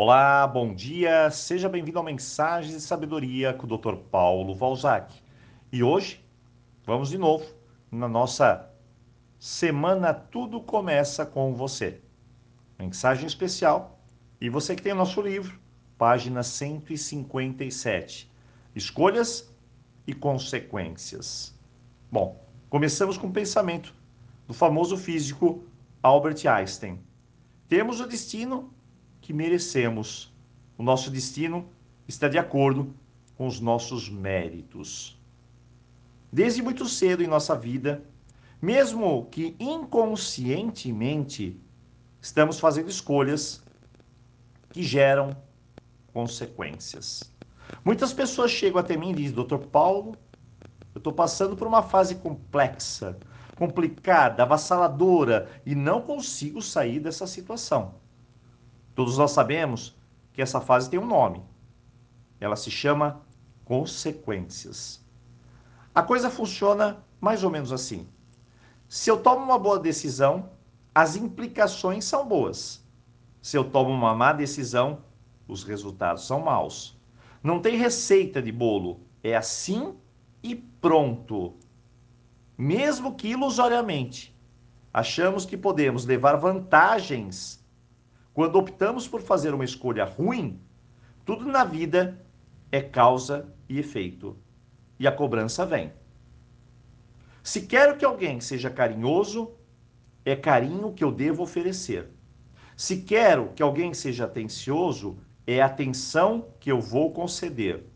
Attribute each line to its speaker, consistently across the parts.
Speaker 1: Olá, bom dia, seja bem-vindo ao Mensagens de Sabedoria com o Dr. Paulo Valzac. E hoje vamos de novo na nossa semana Tudo Começa com Você. Mensagem especial. E você que tem o nosso livro, página 157. Escolhas e consequências. Bom, começamos com o pensamento do famoso físico Albert Einstein. Temos o destino que merecemos. O nosso destino está de acordo com os nossos méritos. Desde muito cedo em nossa vida, mesmo que inconscientemente, estamos fazendo escolhas que geram consequências. Muitas pessoas chegam até mim e dizem, doutor Paulo, eu estou passando por uma fase complexa, complicada, avassaladora e não consigo sair dessa situação. Todos nós sabemos que essa fase tem um nome. Ela se chama consequências. A coisa funciona mais ou menos assim. Se eu tomo uma boa decisão, as implicações são boas. Se eu tomo uma má decisão, os resultados são maus. Não tem receita de bolo, é assim e pronto. Mesmo que ilusoriamente achamos que podemos levar vantagens quando optamos por fazer uma escolha ruim, tudo na vida é causa e efeito. E a cobrança vem. Se quero que alguém seja carinhoso, é carinho que eu devo oferecer. Se quero que alguém seja atencioso, é atenção que eu vou conceder.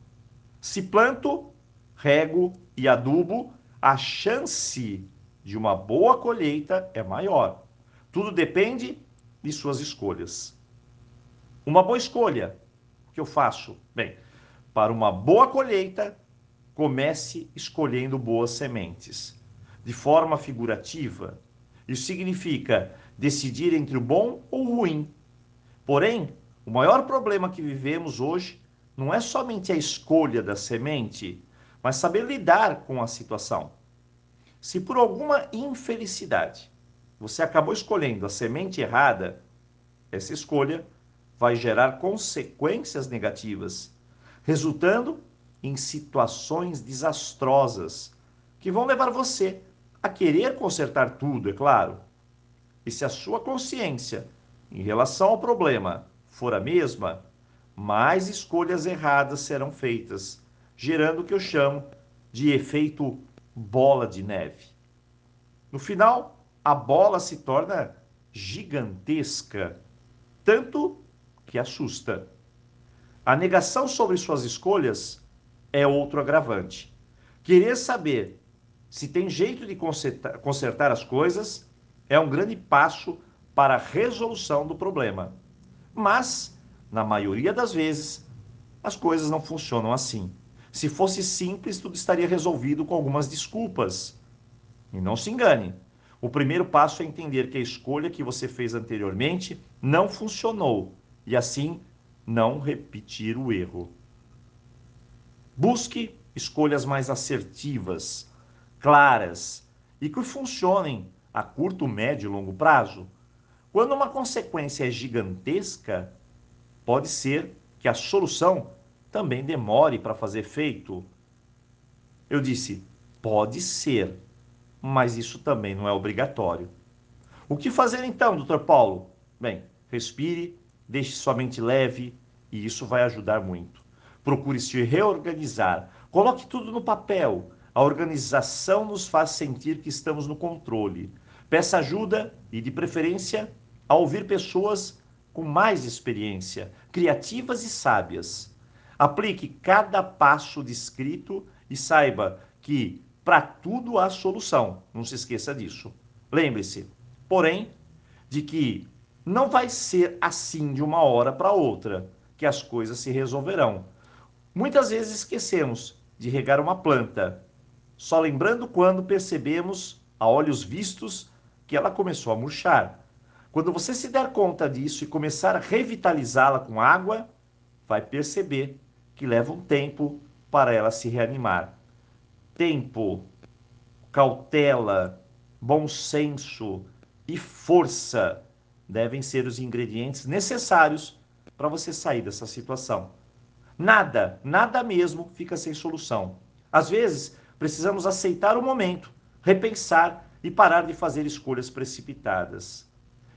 Speaker 1: Se planto, rego e adubo, a chance de uma boa colheita é maior. Tudo depende de suas escolhas. Uma boa escolha que eu faço? Bem, para uma boa colheita, comece escolhendo boas sementes. De forma figurativa, isso significa decidir entre o bom ou o ruim. Porém, o maior problema que vivemos hoje não é somente a escolha da semente, mas saber lidar com a situação. Se por alguma infelicidade você acabou escolhendo a semente errada, essa escolha vai gerar consequências negativas, resultando em situações desastrosas que vão levar você a querer consertar tudo, é claro. E se a sua consciência em relação ao problema for a mesma, mais escolhas erradas serão feitas, gerando o que eu chamo de efeito bola de neve. No final, a bola se torna gigantesca, tanto que assusta. A negação sobre suas escolhas é outro agravante. Querer saber se tem jeito de consertar, consertar as coisas é um grande passo para a resolução do problema. Mas, na maioria das vezes, as coisas não funcionam assim. Se fosse simples, tudo estaria resolvido com algumas desculpas. E não se engane, o primeiro passo é entender que a escolha que você fez anteriormente não funcionou e assim não repetir o erro. Busque escolhas mais assertivas, claras e que funcionem a curto, médio e longo prazo. Quando uma consequência é gigantesca, pode ser que a solução também demore para fazer efeito. Eu disse, pode ser mas isso também não é obrigatório. O que fazer então, doutor Paulo? Bem, respire, deixe sua mente leve e isso vai ajudar muito. Procure se reorganizar, coloque tudo no papel. A organização nos faz sentir que estamos no controle. Peça ajuda e, de preferência, a ouvir pessoas com mais experiência, criativas e sábias. Aplique cada passo descrito e saiba que para tudo há solução. Não se esqueça disso. Lembre-se, porém, de que não vai ser assim de uma hora para outra que as coisas se resolverão. Muitas vezes esquecemos de regar uma planta, só lembrando quando percebemos, a olhos vistos, que ela começou a murchar. Quando você se der conta disso e começar a revitalizá-la com água, vai perceber que leva um tempo para ela se reanimar tempo, cautela, bom senso e força devem ser os ingredientes necessários para você sair dessa situação. Nada, nada mesmo fica sem solução. Às vezes, precisamos aceitar o momento, repensar e parar de fazer escolhas precipitadas.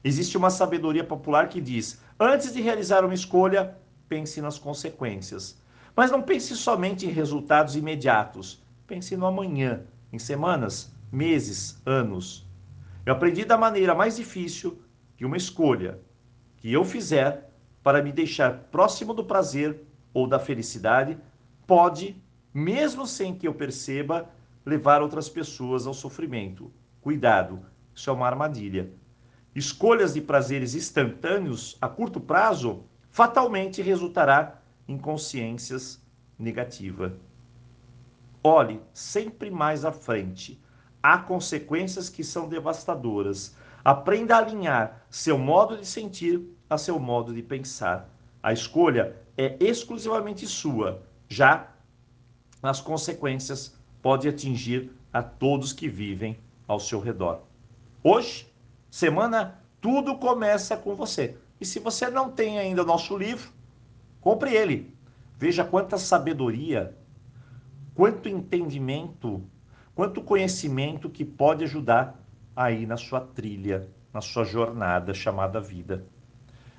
Speaker 1: Existe uma sabedoria popular que diz: antes de realizar uma escolha, pense nas consequências. Mas não pense somente em resultados imediatos. Pense no amanhã, em semanas, meses, anos. Eu aprendi da maneira mais difícil que uma escolha que eu fizer para me deixar próximo do prazer ou da felicidade pode, mesmo sem que eu perceba, levar outras pessoas ao sofrimento. Cuidado, isso é uma armadilha. Escolhas de prazeres instantâneos a curto prazo fatalmente resultará em consciências negativa. Olhe sempre mais à frente. Há consequências que são devastadoras. Aprenda a alinhar seu modo de sentir a seu modo de pensar. A escolha é exclusivamente sua. Já as consequências pode atingir a todos que vivem ao seu redor. Hoje, semana, tudo começa com você. E se você não tem ainda o nosso livro, compre ele. Veja quanta sabedoria, quanto entendimento, quanto conhecimento que pode ajudar aí na sua trilha, na sua jornada chamada vida.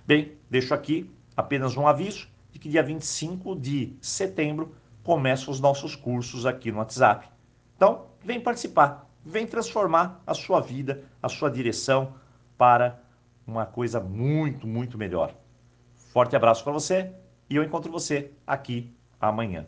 Speaker 1: Bem, deixo aqui apenas um aviso de que dia 25 de setembro começam os nossos cursos aqui no WhatsApp. Então, vem participar, vem transformar a sua vida, a sua direção para uma coisa muito, muito melhor. Forte abraço para você e eu encontro você aqui amanhã.